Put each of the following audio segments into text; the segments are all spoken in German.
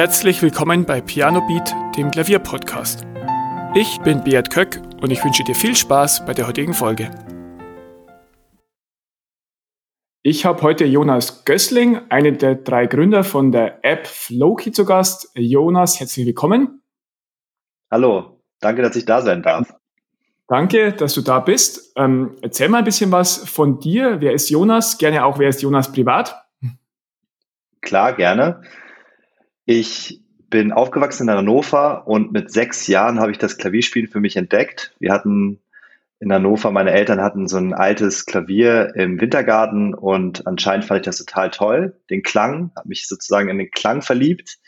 Herzlich willkommen bei Piano Beat, dem Klavierpodcast. Ich bin Beat Köck und ich wünsche dir viel Spaß bei der heutigen Folge. Ich habe heute Jonas Gößling, einen der drei Gründer von der App Flowkey zu Gast. Jonas, herzlich willkommen. Hallo, danke, dass ich da sein darf. Danke, dass du da bist. Ähm, erzähl mal ein bisschen was von dir. Wer ist Jonas? Gerne auch, wer ist Jonas privat? Klar, gerne. Ich bin aufgewachsen in Hannover und mit sechs Jahren habe ich das Klavierspielen für mich entdeckt. Wir hatten in Hannover, meine Eltern hatten so ein altes Klavier im Wintergarten und anscheinend fand ich das total toll, den Klang, habe mich sozusagen in den Klang verliebt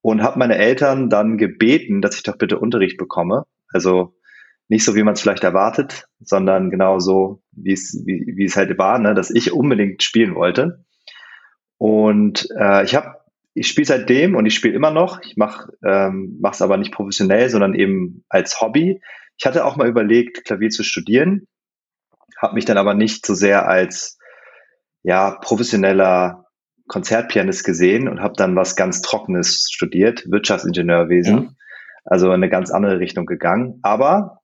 und habe meine Eltern dann gebeten, dass ich doch bitte Unterricht bekomme. Also nicht so, wie man es vielleicht erwartet, sondern genau so, wie es, halt war, ne, dass ich unbedingt spielen wollte. Und äh, ich habe ich spiele seitdem und ich spiele immer noch. Ich mache ähm, es aber nicht professionell, sondern eben als Hobby. Ich hatte auch mal überlegt, Klavier zu studieren, habe mich dann aber nicht so sehr als ja professioneller Konzertpianist gesehen und habe dann was ganz Trockenes studiert, Wirtschaftsingenieurwesen. Ja. Also in eine ganz andere Richtung gegangen. Aber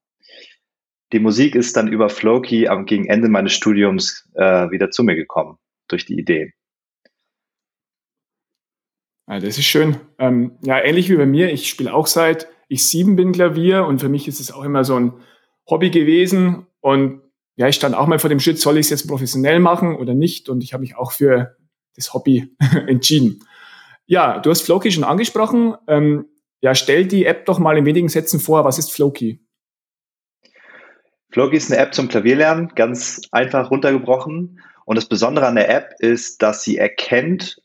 die Musik ist dann über Flowkey am gegen Ende meines Studiums äh, wieder zu mir gekommen durch die Idee. Ja, das ist schön. Ähm, ja, ähnlich wie bei mir. Ich spiele auch seit ich sieben bin Klavier und für mich ist es auch immer so ein Hobby gewesen. Und ja, ich stand auch mal vor dem Schritt, soll ich es jetzt professionell machen oder nicht? Und ich habe mich auch für das Hobby entschieden. Ja, du hast Flowkey schon angesprochen. Ähm, ja, stell die App doch mal in wenigen Sätzen vor. Was ist Flowkey? Flowkey ist eine App zum Klavierlernen, ganz einfach runtergebrochen. Und das Besondere an der App ist, dass sie erkennt,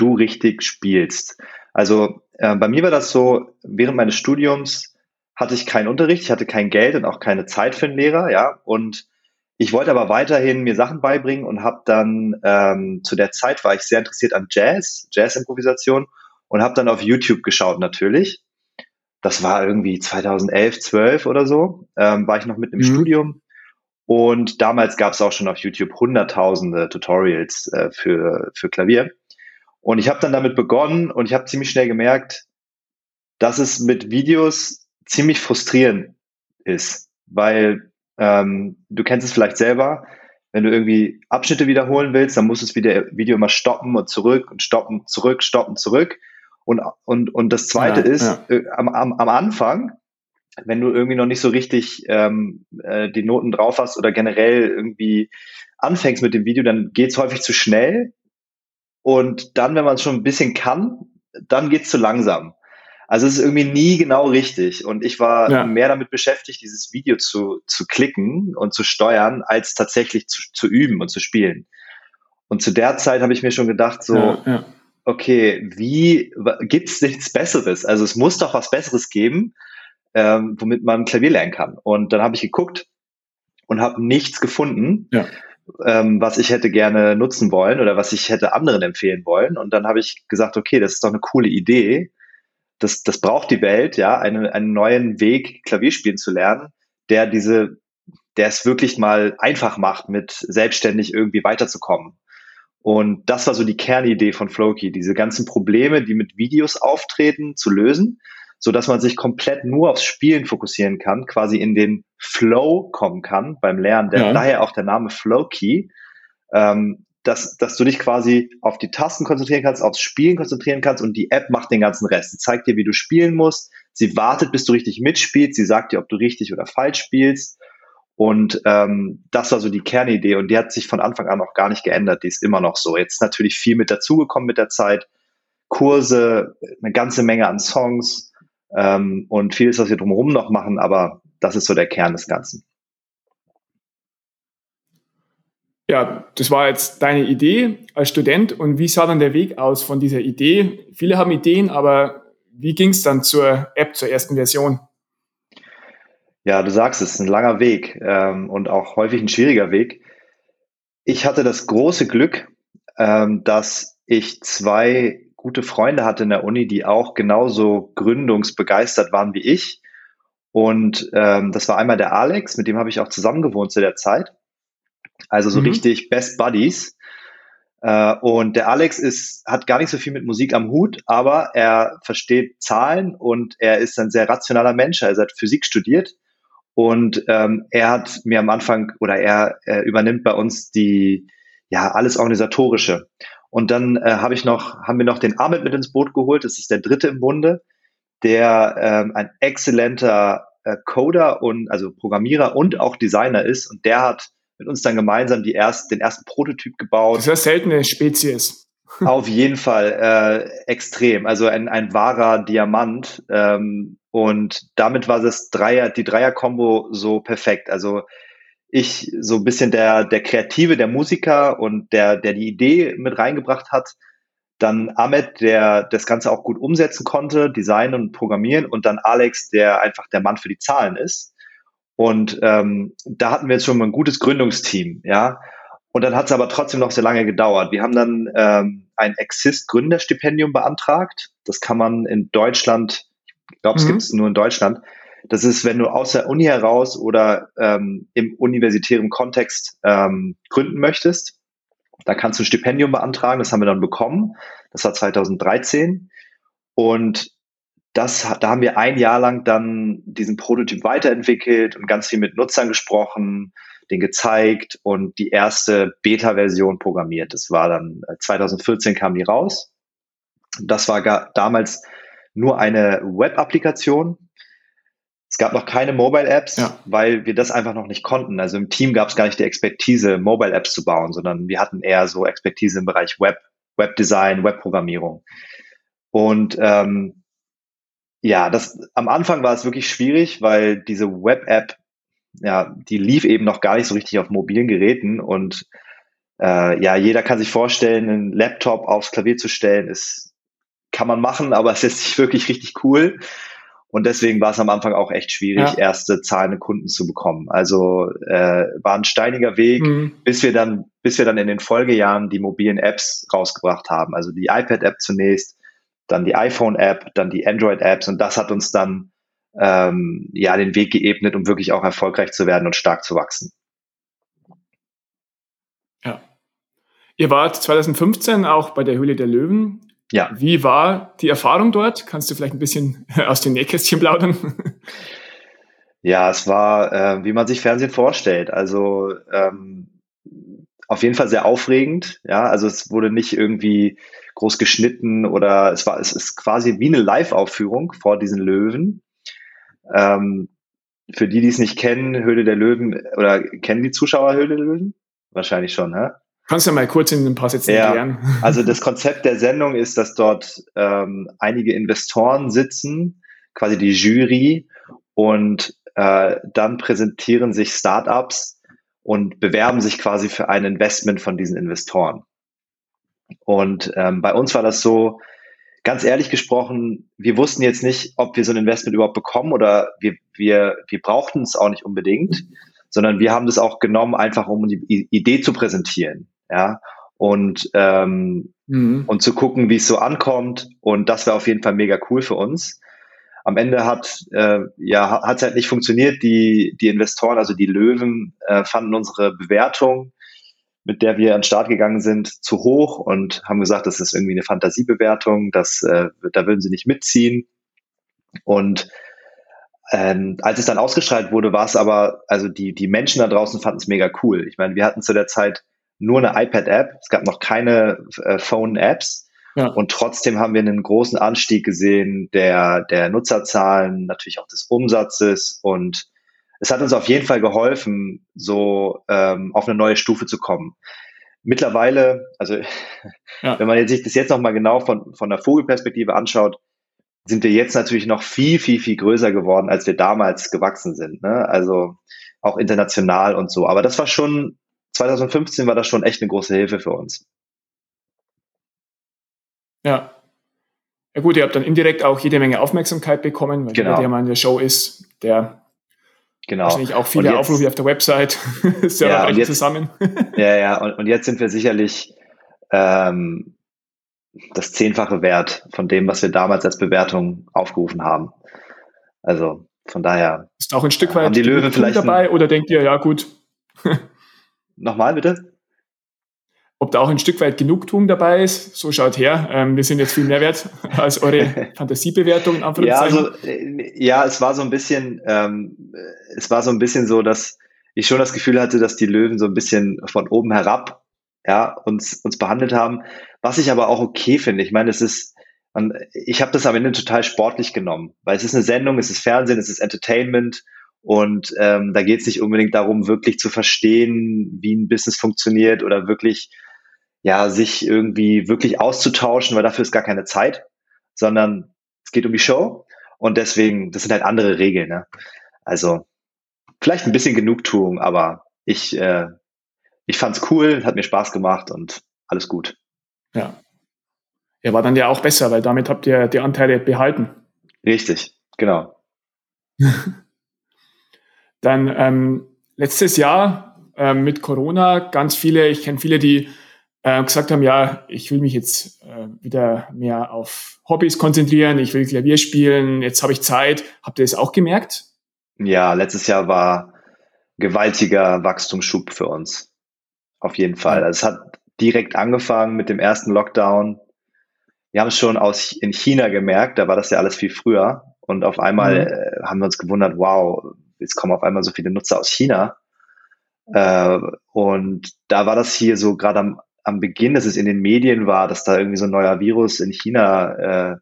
du richtig spielst. Also äh, bei mir war das so, während meines Studiums hatte ich keinen Unterricht, ich hatte kein Geld und auch keine Zeit für einen Lehrer, ja. Und ich wollte aber weiterhin mir Sachen beibringen und habe dann ähm, zu der Zeit war ich sehr interessiert an Jazz, Jazz-Improvisation und habe dann auf YouTube geschaut natürlich. Das war irgendwie 2011, 12 oder so, ähm, war ich noch mit im mhm. Studium. Und damals gab es auch schon auf YouTube hunderttausende Tutorials äh, für, für Klavier. Und ich habe dann damit begonnen und ich habe ziemlich schnell gemerkt, dass es mit Videos ziemlich frustrierend ist, weil ähm, du kennst es vielleicht selber, wenn du irgendwie Abschnitte wiederholen willst, dann musst du das Video immer stoppen und zurück und stoppen, zurück, stoppen, zurück. Und, und, und das Zweite ja, ist, ja. Äh, am, am, am Anfang, wenn du irgendwie noch nicht so richtig ähm, äh, die Noten drauf hast oder generell irgendwie anfängst mit dem Video, dann geht's häufig zu schnell und dann, wenn man es schon ein bisschen kann, dann geht's zu langsam. Also es ist irgendwie nie genau richtig. Und ich war ja. mehr damit beschäftigt, dieses Video zu, zu klicken und zu steuern, als tatsächlich zu, zu üben und zu spielen. Und zu der Zeit habe ich mir schon gedacht, so, ja, ja. okay, wie gibt's nichts Besseres? Also es muss doch was Besseres geben, ähm, womit man Klavier lernen kann. Und dann habe ich geguckt und habe nichts gefunden. Ja ähm, was ich hätte gerne nutzen wollen oder was ich hätte anderen empfehlen wollen. Und dann habe ich gesagt, okay, das ist doch eine coole Idee. Das, das braucht die Welt, ja, einen, einen neuen Weg, Klavierspielen zu lernen, der diese, der es wirklich mal einfach macht, mit selbstständig irgendwie weiterzukommen. Und das war so die Kernidee von Flowkey, diese ganzen Probleme, die mit Videos auftreten, zu lösen so dass man sich komplett nur aufs Spielen fokussieren kann, quasi in den Flow kommen kann beim Lernen. Der, ja. Daher auch der Name Flow Key, ähm, dass, dass du dich quasi auf die Tasten konzentrieren kannst, aufs Spielen konzentrieren kannst und die App macht den ganzen Rest. Sie zeigt dir, wie du spielen musst. Sie wartet, bis du richtig mitspielst. Sie sagt dir, ob du richtig oder falsch spielst. Und ähm, das war so die Kernidee und die hat sich von Anfang an auch gar nicht geändert. Die ist immer noch so. Jetzt natürlich viel mit dazugekommen mit der Zeit. Kurse, eine ganze Menge an Songs, ähm, und vieles, was wir drumherum noch machen, aber das ist so der Kern des Ganzen. Ja, das war jetzt deine Idee als Student und wie sah dann der Weg aus von dieser Idee? Viele haben Ideen, aber wie ging es dann zur App, zur ersten Version? Ja, du sagst es, ein langer Weg ähm, und auch häufig ein schwieriger Weg. Ich hatte das große Glück, ähm, dass ich zwei gute Freunde hatte in der Uni, die auch genauso gründungsbegeistert waren wie ich. Und ähm, das war einmal der Alex, mit dem habe ich auch zusammen gewohnt zu der Zeit. Also so mhm. richtig Best Buddies. Äh, und der Alex ist, hat gar nicht so viel mit Musik am Hut, aber er versteht Zahlen und er ist ein sehr rationaler Mensch. Er hat Physik studiert und ähm, er hat mir am Anfang oder er, er übernimmt bei uns die ja alles organisatorische. Und dann äh, habe ich noch, haben wir noch den Ahmed mit ins Boot geholt. Das ist der dritte im Bunde, der ähm, ein exzellenter äh, Coder und also Programmierer und auch Designer ist. Und der hat mit uns dann gemeinsam die erst, den ersten Prototyp gebaut. Das ist eine seltene Spezies. Auf jeden Fall äh, extrem. Also ein, ein wahrer Diamant. Ähm, und damit war das Dreier, die Dreier-Kombo so perfekt. Also ich so ein bisschen der, der Kreative, der Musiker und der, der die Idee mit reingebracht hat. Dann Ahmed, der das Ganze auch gut umsetzen konnte, designen und programmieren. Und dann Alex, der einfach der Mann für die Zahlen ist. Und ähm, da hatten wir jetzt schon mal ein gutes Gründungsteam, ja. Und dann hat es aber trotzdem noch sehr lange gedauert. Wir haben dann ähm, ein Exist-Gründerstipendium beantragt. Das kann man in Deutschland ich glaube, es mhm. gibt es nur in Deutschland. Das ist, wenn du aus der Uni heraus oder ähm, im universitären Kontext ähm, gründen möchtest, dann kannst du ein Stipendium beantragen. Das haben wir dann bekommen. Das war 2013. Und das, da haben wir ein Jahr lang dann diesen Prototyp weiterentwickelt und ganz viel mit Nutzern gesprochen, den gezeigt und die erste Beta-Version programmiert. Das war dann 2014 äh, kam die raus. Das war damals nur eine Web-Applikation. Es gab noch keine Mobile-Apps, ja. weil wir das einfach noch nicht konnten. Also im Team gab es gar nicht die Expertise, Mobile-Apps zu bauen, sondern wir hatten eher so Expertise im Bereich Web, Webdesign, Webprogrammierung. Und ähm, ja, das am Anfang war es wirklich schwierig, weil diese Web-App, ja, die lief eben noch gar nicht so richtig auf mobilen Geräten und äh, ja, jeder kann sich vorstellen, einen Laptop aufs Klavier zu stellen, ist kann man machen, aber es ist nicht wirklich richtig cool. Und deswegen war es am Anfang auch echt schwierig, ja. erste zahlende Kunden zu bekommen. Also äh, war ein steiniger Weg, mhm. bis wir dann, bis wir dann in den Folgejahren die mobilen Apps rausgebracht haben. Also die iPad-App zunächst, dann die iPhone-App, dann die Android-Apps und das hat uns dann ähm, ja den Weg geebnet, um wirklich auch erfolgreich zu werden und stark zu wachsen. Ja. Ihr wart 2015 auch bei der Höhle der Löwen. Ja. Wie war die Erfahrung dort? Kannst du vielleicht ein bisschen aus den Nähkästchen plaudern? Ja, es war, äh, wie man sich Fernsehen vorstellt. Also ähm, auf jeden Fall sehr aufregend. Ja, also es wurde nicht irgendwie groß geschnitten oder es war, es ist quasi wie eine Live-Aufführung vor diesen Löwen. Ähm, für die, die es nicht kennen, Höhle der Löwen oder kennen die Zuschauer Höhle der Löwen? Wahrscheinlich schon, hä? Kannst du mal kurz in ein paar Sätzen ja, erklären? Also das Konzept der Sendung ist, dass dort ähm, einige Investoren sitzen, quasi die Jury, und äh, dann präsentieren sich Startups und bewerben sich quasi für ein Investment von diesen Investoren. Und ähm, bei uns war das so, ganz ehrlich gesprochen, wir wussten jetzt nicht, ob wir so ein Investment überhaupt bekommen oder wir, wir, wir brauchten es auch nicht unbedingt, sondern wir haben das auch genommen, einfach um die Idee zu präsentieren ja, und, ähm, mhm. und zu gucken, wie es so ankommt. Und das wäre auf jeden Fall mega cool für uns. Am Ende hat äh, ja hat es halt nicht funktioniert. Die die Investoren, also die Löwen, äh, fanden unsere Bewertung, mit der wir an den Start gegangen sind, zu hoch und haben gesagt, das ist irgendwie eine Fantasiebewertung, das äh, da würden sie nicht mitziehen. Und ähm, als es dann ausgestrahlt wurde, war es aber, also die, die Menschen da draußen fanden es mega cool. Ich meine, wir hatten zu der Zeit nur eine iPad-App. Es gab noch keine äh, Phone-Apps. Ja. Und trotzdem haben wir einen großen Anstieg gesehen der, der Nutzerzahlen, natürlich auch des Umsatzes. Und es hat uns auf jeden Fall geholfen, so ähm, auf eine neue Stufe zu kommen. Mittlerweile, also ja. wenn man sich das jetzt nochmal genau von, von der Vogelperspektive anschaut, sind wir jetzt natürlich noch viel, viel, viel größer geworden, als wir damals gewachsen sind. Ne? Also auch international und so. Aber das war schon 2015 war das schon echt eine große Hilfe für uns. Ja. Ja gut, ihr habt dann indirekt auch jede Menge Aufmerksamkeit bekommen, weil genau. der, mal in der Show ist, der genau. wahrscheinlich auch viele jetzt, Aufrufe auf der Website Server ja, jetzt, zusammen. ja, ja, und, und, jetzt sind wir sicherlich ähm, das Zehnfache wert von dem, was wir damals als Bewertung aufgerufen haben. Also von daher. Ist auch ein Stück weit die Löwen vielleicht dabei oder denkt ihr, ja gut, Nochmal bitte? ob da auch ein Stück weit Genugtuung dabei ist. So schaut her. Ähm, wir sind jetzt viel mehr wert als eure Fantasiebewertung. ja, also, äh, ja, es war so ein bisschen, ähm, es war so ein bisschen so, dass ich schon das Gefühl hatte, dass die Löwen so ein bisschen von oben herab ja, uns, uns behandelt haben. Was ich aber auch okay finde. Ich meine, es ist, ich habe das am Ende total sportlich genommen, weil es ist eine Sendung, es ist Fernsehen, es ist Entertainment und ähm, da geht es nicht unbedingt darum, wirklich zu verstehen, wie ein Business funktioniert oder wirklich ja, sich irgendwie wirklich auszutauschen, weil dafür ist gar keine Zeit, sondern es geht um die Show und deswegen, das sind halt andere Regeln. Ne? Also vielleicht ein bisschen Genugtuung, aber ich, äh, ich fand's cool, hat mir Spaß gemacht und alles gut. Ja. Ja, war dann ja auch besser, weil damit habt ihr die Anteile behalten. Richtig, genau. dann ähm, letztes Jahr ähm, mit Corona ganz viele, ich kenne viele, die äh, gesagt haben, ja, ich will mich jetzt äh, wieder mehr auf Hobbys konzentrieren, ich will Klavier spielen, jetzt habe ich Zeit. Habt ihr das auch gemerkt? Ja, letztes Jahr war gewaltiger Wachstumsschub für uns. Auf jeden Fall. Also es hat direkt angefangen mit dem ersten Lockdown. Wir haben es schon aus in China gemerkt, da war das ja alles viel früher. Und auf einmal mhm. äh, haben wir uns gewundert, wow, jetzt kommen auf einmal so viele Nutzer aus China. Äh, und da war das hier so gerade am am Beginn, dass es in den Medien war, dass da irgendwie so ein neuer Virus in China äh,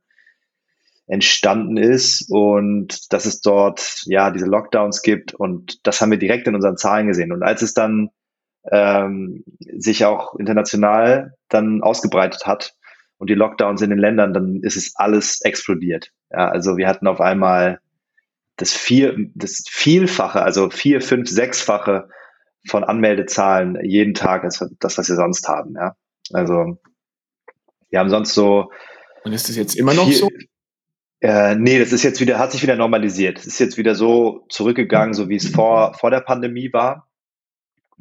entstanden ist und dass es dort ja diese Lockdowns gibt und das haben wir direkt in unseren Zahlen gesehen. Und als es dann ähm, sich auch international dann ausgebreitet hat und die Lockdowns in den Ländern, dann ist es alles explodiert. Ja, also wir hatten auf einmal das vier, das Vielfache, also vier, fünf, sechsfache von Anmeldezahlen jeden Tag als das, was wir sonst haben. Ja? Also wir haben sonst so. Und ist das jetzt immer noch viel, so? Äh, nee, das ist jetzt wieder, hat sich wieder normalisiert. Es ist jetzt wieder so zurückgegangen, so wie es vor, vor der Pandemie war.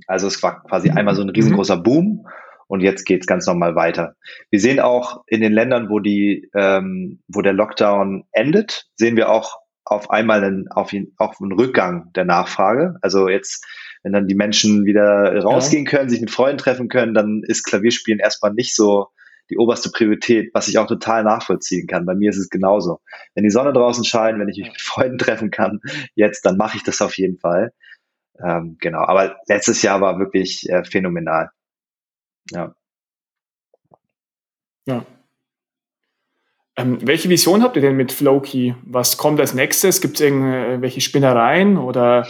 Also es war quasi einmal so ein riesengroßer Boom und jetzt geht es ganz normal weiter. Wir sehen auch in den Ländern, wo die, ähm, wo der Lockdown endet, sehen wir auch auf einmal einen, auf, auf einen Rückgang der Nachfrage. Also jetzt wenn dann die Menschen wieder rausgehen können, sich mit Freunden treffen können, dann ist Klavierspielen erstmal nicht so die oberste Priorität, was ich auch total nachvollziehen kann. Bei mir ist es genauso. Wenn die Sonne draußen scheint, wenn ich mich mit Freunden treffen kann, jetzt, dann mache ich das auf jeden Fall. Ähm, genau. Aber letztes Jahr war wirklich äh, phänomenal. Ja. Ja. Ähm, welche Vision habt ihr denn mit Flowkey? Was kommt als nächstes? Gibt es irgendwelche Spinnereien oder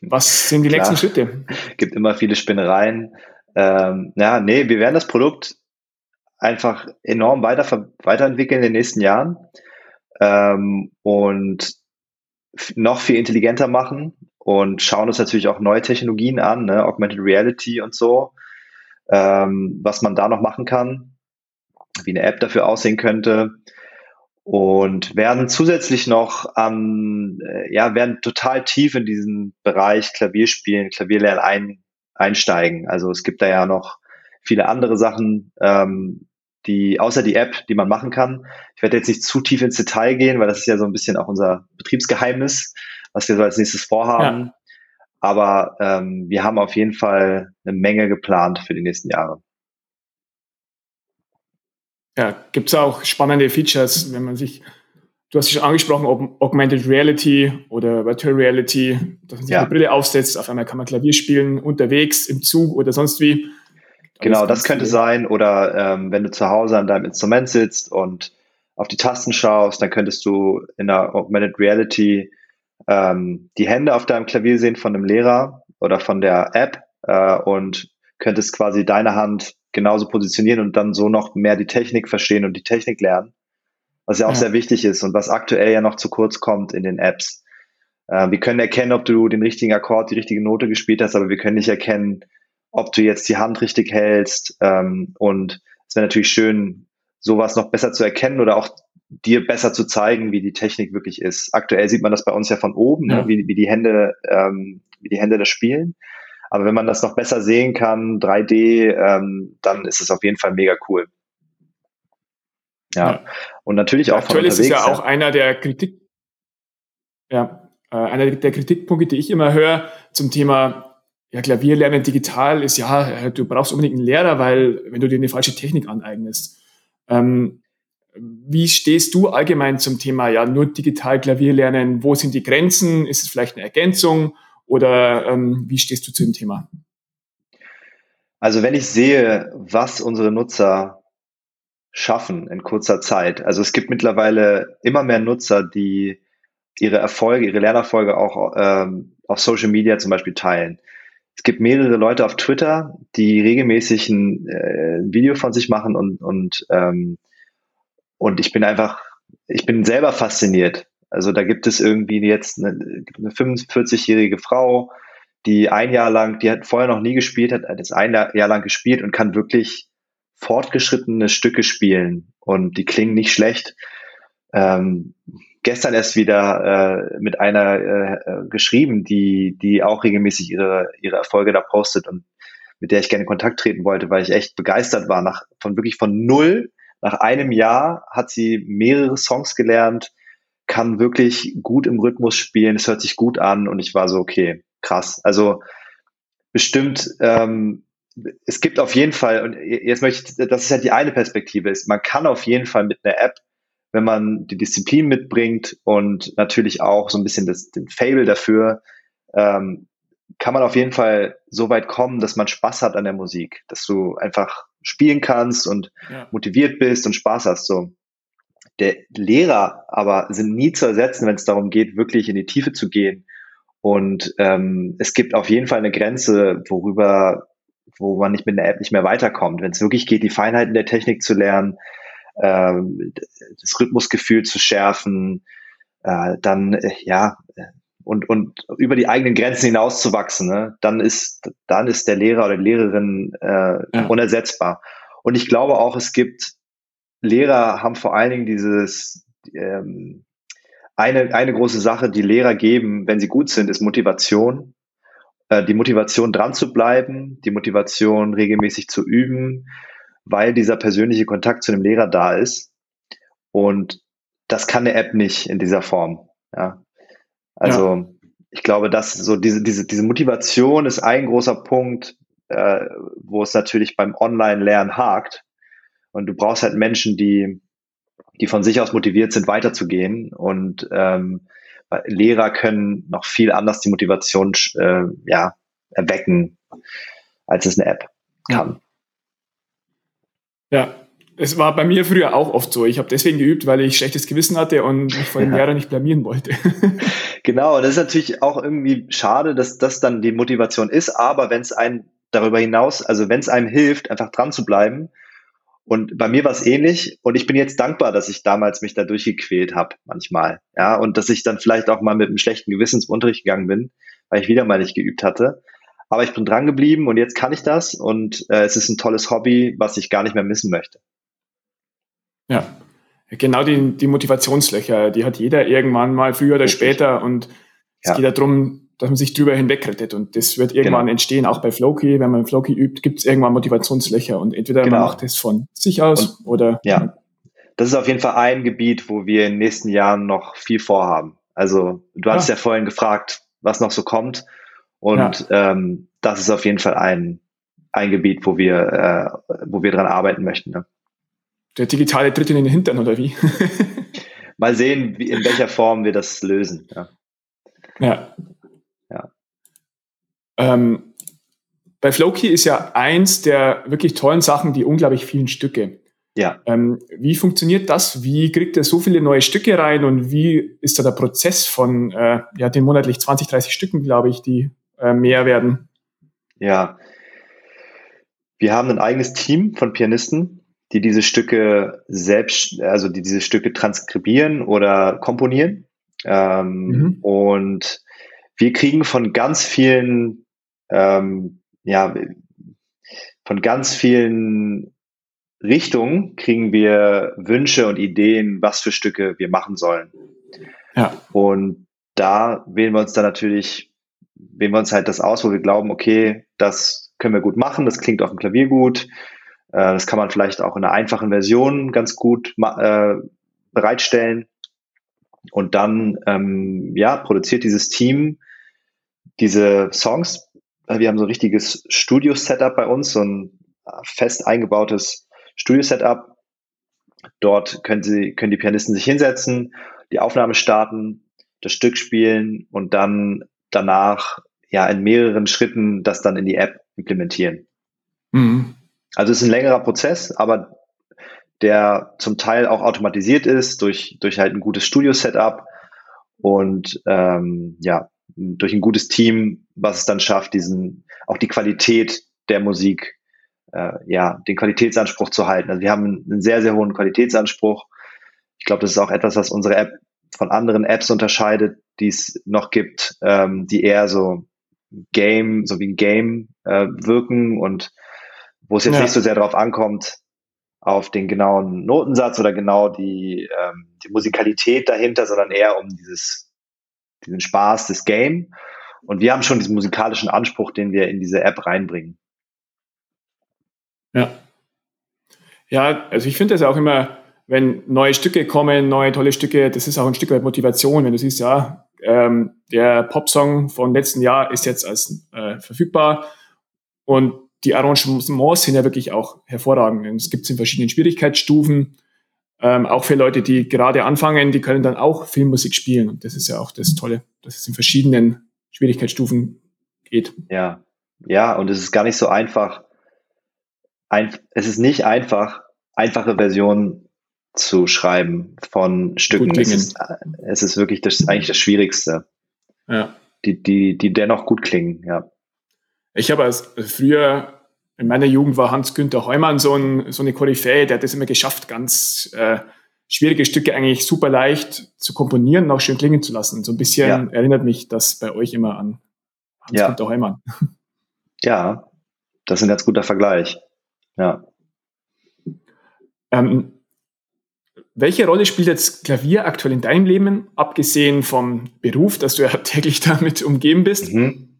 was sind die Klar, nächsten Schritte? Gibt immer viele Spinnereien. Ähm, ja, nee, wir werden das Produkt einfach enorm weiter, weiterentwickeln in den nächsten Jahren ähm, und noch viel intelligenter machen und schauen uns natürlich auch neue Technologien an, ne? Augmented Reality und so, ähm, was man da noch machen kann, wie eine App dafür aussehen könnte und werden zusätzlich noch ähm, ja werden total tief in diesen Bereich Klavierspielen, Klavierlernen ein, einsteigen. Also es gibt da ja noch viele andere Sachen, ähm, die außer die App, die man machen kann. Ich werde jetzt nicht zu tief ins Detail gehen, weil das ist ja so ein bisschen auch unser Betriebsgeheimnis, was wir so als nächstes vorhaben. Ja. Aber ähm, wir haben auf jeden Fall eine Menge geplant für die nächsten Jahre. Ja, gibt es auch spannende Features, wenn man sich, du hast es schon angesprochen, Augmented Reality oder Virtual Reality, dass man sich ja. eine Brille aufsetzt, auf einmal kann man Klavier spielen, unterwegs, im Zug oder sonst wie. Genau, das könnte sein. Oder ähm, wenn du zu Hause an deinem Instrument sitzt und auf die Tasten schaust, dann könntest du in der Augmented Reality ähm, die Hände auf deinem Klavier sehen von dem Lehrer oder von der App äh, und könntest quasi deine Hand genauso positionieren und dann so noch mehr die Technik verstehen und die Technik lernen. Was ja auch ja. sehr wichtig ist und was aktuell ja noch zu kurz kommt in den Apps. Äh, wir können erkennen, ob du den richtigen Akkord, die richtige Note gespielt hast, aber wir können nicht erkennen, ob du jetzt die Hand richtig hältst. Ähm, und es wäre natürlich schön, sowas noch besser zu erkennen oder auch dir besser zu zeigen, wie die Technik wirklich ist. Aktuell sieht man das bei uns ja von oben, ne, ja. ne, wie, wie die Hände, ähm, wie die Hände das spielen. Aber wenn man das noch besser sehen kann, 3D, ähm, dann ist es auf jeden Fall mega cool. Ja. ja. Und natürlich auch Aktuell ist es ja, ja auch einer der Kritik, ja, äh, einer der Kritikpunkte, die ich immer höre zum Thema ja, Klavier lernen digital ist ja, du brauchst unbedingt einen Lehrer, weil wenn du dir eine falsche Technik aneignest. Ähm, wie stehst du allgemein zum Thema, ja, nur digital Klavier lernen? Wo sind die Grenzen? Ist es vielleicht eine Ergänzung? Oder ähm, wie stehst du zu dem Thema? Also wenn ich sehe, was unsere Nutzer schaffen in kurzer Zeit, also es gibt mittlerweile immer mehr Nutzer, die ihre Erfolge, ihre Lernerfolge auch ähm, auf Social Media zum Beispiel teilen. Es gibt mehrere Leute auf Twitter, die regelmäßig ein, äh, ein Video von sich machen und, und, ähm, und ich bin einfach, ich bin selber fasziniert. Also da gibt es irgendwie jetzt eine, eine 45-jährige Frau, die ein Jahr lang, die hat vorher noch nie gespielt, hat jetzt ein Jahr lang gespielt und kann wirklich fortgeschrittene Stücke spielen und die klingen nicht schlecht. Ähm, gestern erst wieder äh, mit einer äh, äh, geschrieben, die, die auch regelmäßig ihre, ihre Erfolge da postet und mit der ich gerne in Kontakt treten wollte, weil ich echt begeistert war. Nach, von wirklich von null, nach einem Jahr hat sie mehrere Songs gelernt, kann wirklich gut im Rhythmus spielen, es hört sich gut an und ich war so, okay, krass. Also bestimmt, ähm, es gibt auf jeden Fall, und jetzt möchte ich, das ist ja die eine Perspektive, ist, man kann auf jeden Fall mit einer App, wenn man die Disziplin mitbringt und natürlich auch so ein bisschen das, den Fable dafür, ähm, kann man auf jeden Fall so weit kommen, dass man Spaß hat an der Musik, dass du einfach spielen kannst und ja. motiviert bist und Spaß hast. So. Der Lehrer aber sind nie zu ersetzen, wenn es darum geht, wirklich in die Tiefe zu gehen und ähm, es gibt auf jeden Fall eine Grenze, worüber, wo man nicht mit einer App nicht mehr weiterkommt. Wenn es wirklich geht, die Feinheiten der Technik zu lernen, ähm, das Rhythmusgefühl zu schärfen, äh, dann äh, ja und und über die eigenen Grenzen hinauszuwachsen, ne? dann ist dann ist der Lehrer oder die Lehrerin äh, ja. unersetzbar. Und ich glaube auch, es gibt Lehrer haben vor allen Dingen dieses ähm, eine, eine große Sache, die Lehrer geben, wenn sie gut sind, ist Motivation. Äh, die Motivation dran zu bleiben, die Motivation regelmäßig zu üben, weil dieser persönliche Kontakt zu dem Lehrer da ist. Und das kann eine App nicht in dieser Form. Ja. Also ja. ich glaube, dass so diese, diese, diese Motivation ist ein großer Punkt, äh, wo es natürlich beim Online-Lernen hakt. Und du brauchst halt Menschen, die die von sich aus motiviert sind, weiterzugehen. Und ähm, Lehrer können noch viel anders die Motivation äh, ja, erwecken, als es eine App kann. Ja. Es war bei mir früher auch oft so. Ich habe deswegen geübt, weil ich schlechtes Gewissen hatte und mich vor dem ja. Lehrer nicht blamieren wollte. genau, das ist natürlich auch irgendwie schade, dass das dann die Motivation ist. Aber wenn es einem darüber hinaus, also wenn es einem hilft, einfach dran zu bleiben, und bei mir war es ähnlich und ich bin jetzt dankbar, dass ich damals mich da durchgequält habe manchmal. Ja, und dass ich dann vielleicht auch mal mit einem schlechten Gewissen zum Unterricht gegangen bin, weil ich wieder mal nicht geübt hatte. Aber ich bin dran geblieben und jetzt kann ich das und äh, es ist ein tolles Hobby, was ich gar nicht mehr missen möchte. Ja, genau die, die Motivationslöcher, die hat jeder irgendwann mal früher oder Richtig. später und es ja. geht darum, dass man sich drüber hinwegrettet. Und das wird irgendwann genau. entstehen, auch bei Floki. Wenn man Floki übt, gibt es irgendwann Motivationslöcher. Und entweder genau. man macht es von sich aus und, oder. Ja. Das ist auf jeden Fall ein Gebiet, wo wir in den nächsten Jahren noch viel vorhaben. Also, du hast ja, ja vorhin gefragt, was noch so kommt. Und ja. ähm, das ist auf jeden Fall ein, ein Gebiet, wo wir, äh, wo wir dran arbeiten möchten. Ne? Der digitale Tritt in den Hintern, oder wie? Mal sehen, wie, in welcher Form wir das lösen. Ja. ja. Ähm, bei Flowkey ist ja eins der wirklich tollen Sachen die unglaublich vielen Stücke. Ja. Ähm, wie funktioniert das? Wie kriegt ihr so viele neue Stücke rein und wie ist da der Prozess von äh, ja, den monatlich 20, 30 Stücken, glaube ich, die äh, mehr werden? Ja. Wir haben ein eigenes Team von Pianisten, die diese Stücke selbst, also die diese Stücke transkribieren oder komponieren. Ähm, mhm. Und wir kriegen von ganz vielen ähm, ja, von ganz vielen Richtungen kriegen wir Wünsche und Ideen, was für Stücke wir machen sollen. Ja. Und da wählen wir uns dann natürlich, wählen wir uns halt das aus, wo wir glauben, okay, das können wir gut machen, das klingt auf dem Klavier gut, äh, das kann man vielleicht auch in einer einfachen Version ganz gut äh, bereitstellen. Und dann, ähm, ja, produziert dieses Team diese Songs wir haben so ein richtiges Studio-Setup bei uns, so ein fest eingebautes Studio-Setup. Dort können sie, können die Pianisten sich hinsetzen, die Aufnahme starten, das Stück spielen und dann danach ja in mehreren Schritten das dann in die App implementieren. Mhm. Also es ist ein längerer Prozess, aber der zum Teil auch automatisiert ist durch, durch halt ein gutes Studio-Setup und ähm, ja, durch ein gutes Team, was es dann schafft, diesen, auch die Qualität der Musik, äh, ja, den Qualitätsanspruch zu halten. Also wir haben einen sehr, sehr hohen Qualitätsanspruch. Ich glaube, das ist auch etwas, was unsere App von anderen Apps unterscheidet, die es noch gibt, ähm, die eher so Game, so wie ein Game äh, wirken und wo es jetzt ja. nicht so sehr darauf ankommt, auf den genauen Notensatz oder genau die, ähm, die Musikalität dahinter, sondern eher um dieses, diesen Spaß des Game. Und wir haben schon diesen musikalischen Anspruch, den wir in diese App reinbringen. Ja. Ja, also ich finde das auch immer, wenn neue Stücke kommen, neue tolle Stücke, das ist auch ein Stück weit Motivation, wenn du siehst, ja, ähm, der Popsong von letzten Jahr ist jetzt als äh, verfügbar und die Arrangements sind ja wirklich auch hervorragend. Es gibt es in verschiedenen Schwierigkeitsstufen. Ähm, auch für Leute, die gerade anfangen, die können dann auch Filmmusik spielen. Und das ist ja auch das Tolle, dass es in verschiedenen Schwierigkeitsstufen geht. Ja, ja, und es ist gar nicht so einfach. Ein, es ist nicht einfach, einfache Versionen zu schreiben von Stücken. Es ist, es ist wirklich das eigentlich das Schwierigste. Ja. Die, die, die dennoch gut klingen, ja. Ich habe als früher in meiner Jugend war Hans-Günther Heumann so, ein, so eine Koryphäe, der hat es immer geschafft, ganz äh, schwierige Stücke eigentlich super leicht zu komponieren und auch schön klingen zu lassen. So ein bisschen ja. erinnert mich das bei euch immer an Hans-Günther ja. Heumann. Ja, das ist ein ganz guter Vergleich. Ja. Ähm, welche Rolle spielt jetzt Klavier aktuell in deinem Leben, abgesehen vom Beruf, dass du ja täglich damit umgeben bist? Mhm.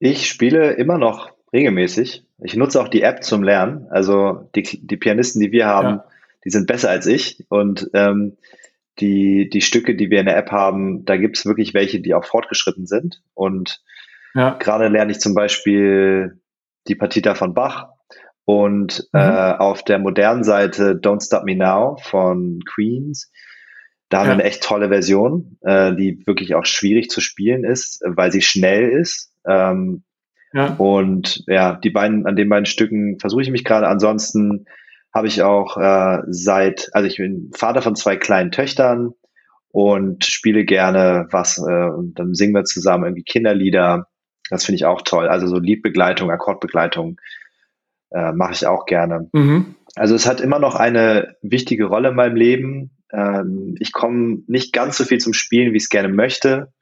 Ich spiele immer noch regelmäßig. Ich nutze auch die App zum Lernen. Also die, die Pianisten, die wir haben, ja. die sind besser als ich. Und ähm, die, die Stücke, die wir in der App haben, da gibt es wirklich welche, die auch fortgeschritten sind. Und ja. gerade lerne ich zum Beispiel die Partita von Bach und mhm. äh, auf der modernen Seite Don't Stop Me Now von Queens. Da haben wir eine echt tolle Version, äh, die wirklich auch schwierig zu spielen ist, weil sie schnell ist. Ähm, ja. Und ja, die beiden, an den beiden Stücken versuche ich mich gerade. Ansonsten habe ich auch äh, seit, also ich bin Vater von zwei kleinen Töchtern und spiele gerne was äh, und dann singen wir zusammen irgendwie Kinderlieder. Das finde ich auch toll. Also so Liedbegleitung, Akkordbegleitung äh, mache ich auch gerne. Mhm. Also es hat immer noch eine wichtige Rolle in meinem Leben. Ähm, ich komme nicht ganz so viel zum Spielen, wie ich es gerne möchte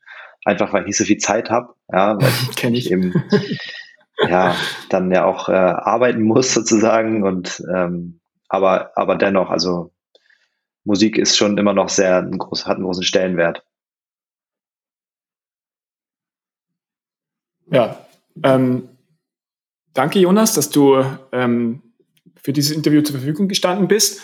einfach weil ich nicht so viel Zeit habe, ja, weil ich, Kenn ich. eben ja dann ja auch äh, arbeiten muss sozusagen und ähm, aber aber dennoch, also Musik ist schon immer noch sehr ein groß, hat einen großen Stellenwert. Ja, ähm, danke Jonas, dass du ähm, für dieses Interview zur Verfügung gestanden bist.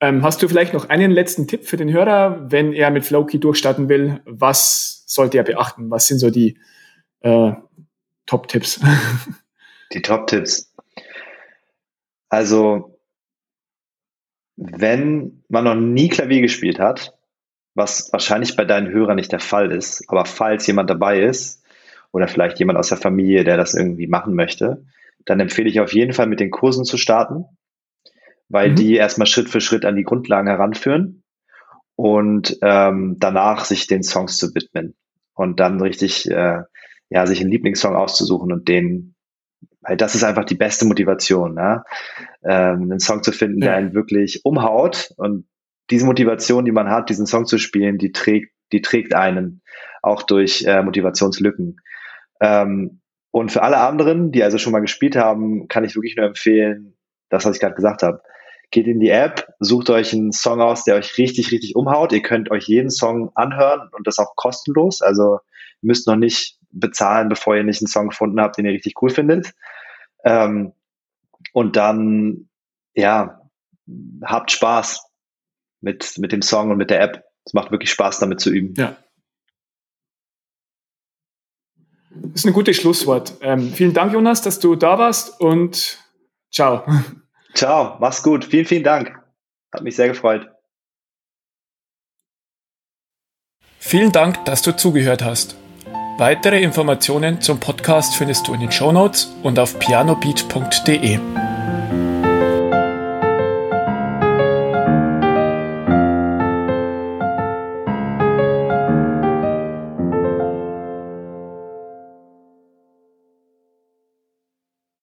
Ähm, hast du vielleicht noch einen letzten Tipp für den Hörer, wenn er mit Flowkey durchstarten will? Was sollte er beachten? Was sind so die äh, Top-Tipps? Die Top-Tipps. Also, wenn man noch nie Klavier gespielt hat, was wahrscheinlich bei deinen Hörern nicht der Fall ist, aber falls jemand dabei ist oder vielleicht jemand aus der Familie, der das irgendwie machen möchte, dann empfehle ich auf jeden Fall mit den Kursen zu starten weil mhm. die erstmal Schritt für Schritt an die Grundlagen heranführen und ähm, danach sich den Songs zu widmen und dann richtig äh, ja sich einen Lieblingssong auszusuchen und den weil das ist einfach die beste Motivation, ne? ähm, einen Song zu finden, ja. der einen wirklich umhaut und diese Motivation, die man hat, diesen Song zu spielen, die trägt, die trägt einen auch durch äh, Motivationslücken. Ähm, und für alle anderen, die also schon mal gespielt haben, kann ich wirklich nur empfehlen, das, was ich gerade gesagt habe, geht in die App, sucht euch einen Song aus, der euch richtig, richtig umhaut. Ihr könnt euch jeden Song anhören und das auch kostenlos. Also ihr müsst noch nicht bezahlen, bevor ihr nicht einen Song gefunden habt, den ihr richtig cool findet. Ähm, und dann, ja, habt Spaß mit, mit dem Song und mit der App. Es macht wirklich Spaß, damit zu üben. Ja. Das ist ein gutes Schlusswort. Ähm, vielen Dank, Jonas, dass du da warst und ciao. Ciao, mach's gut. Vielen, vielen Dank. Hat mich sehr gefreut. Vielen Dank, dass du zugehört hast. Weitere Informationen zum Podcast findest du in den Show Notes und auf pianobeat.de.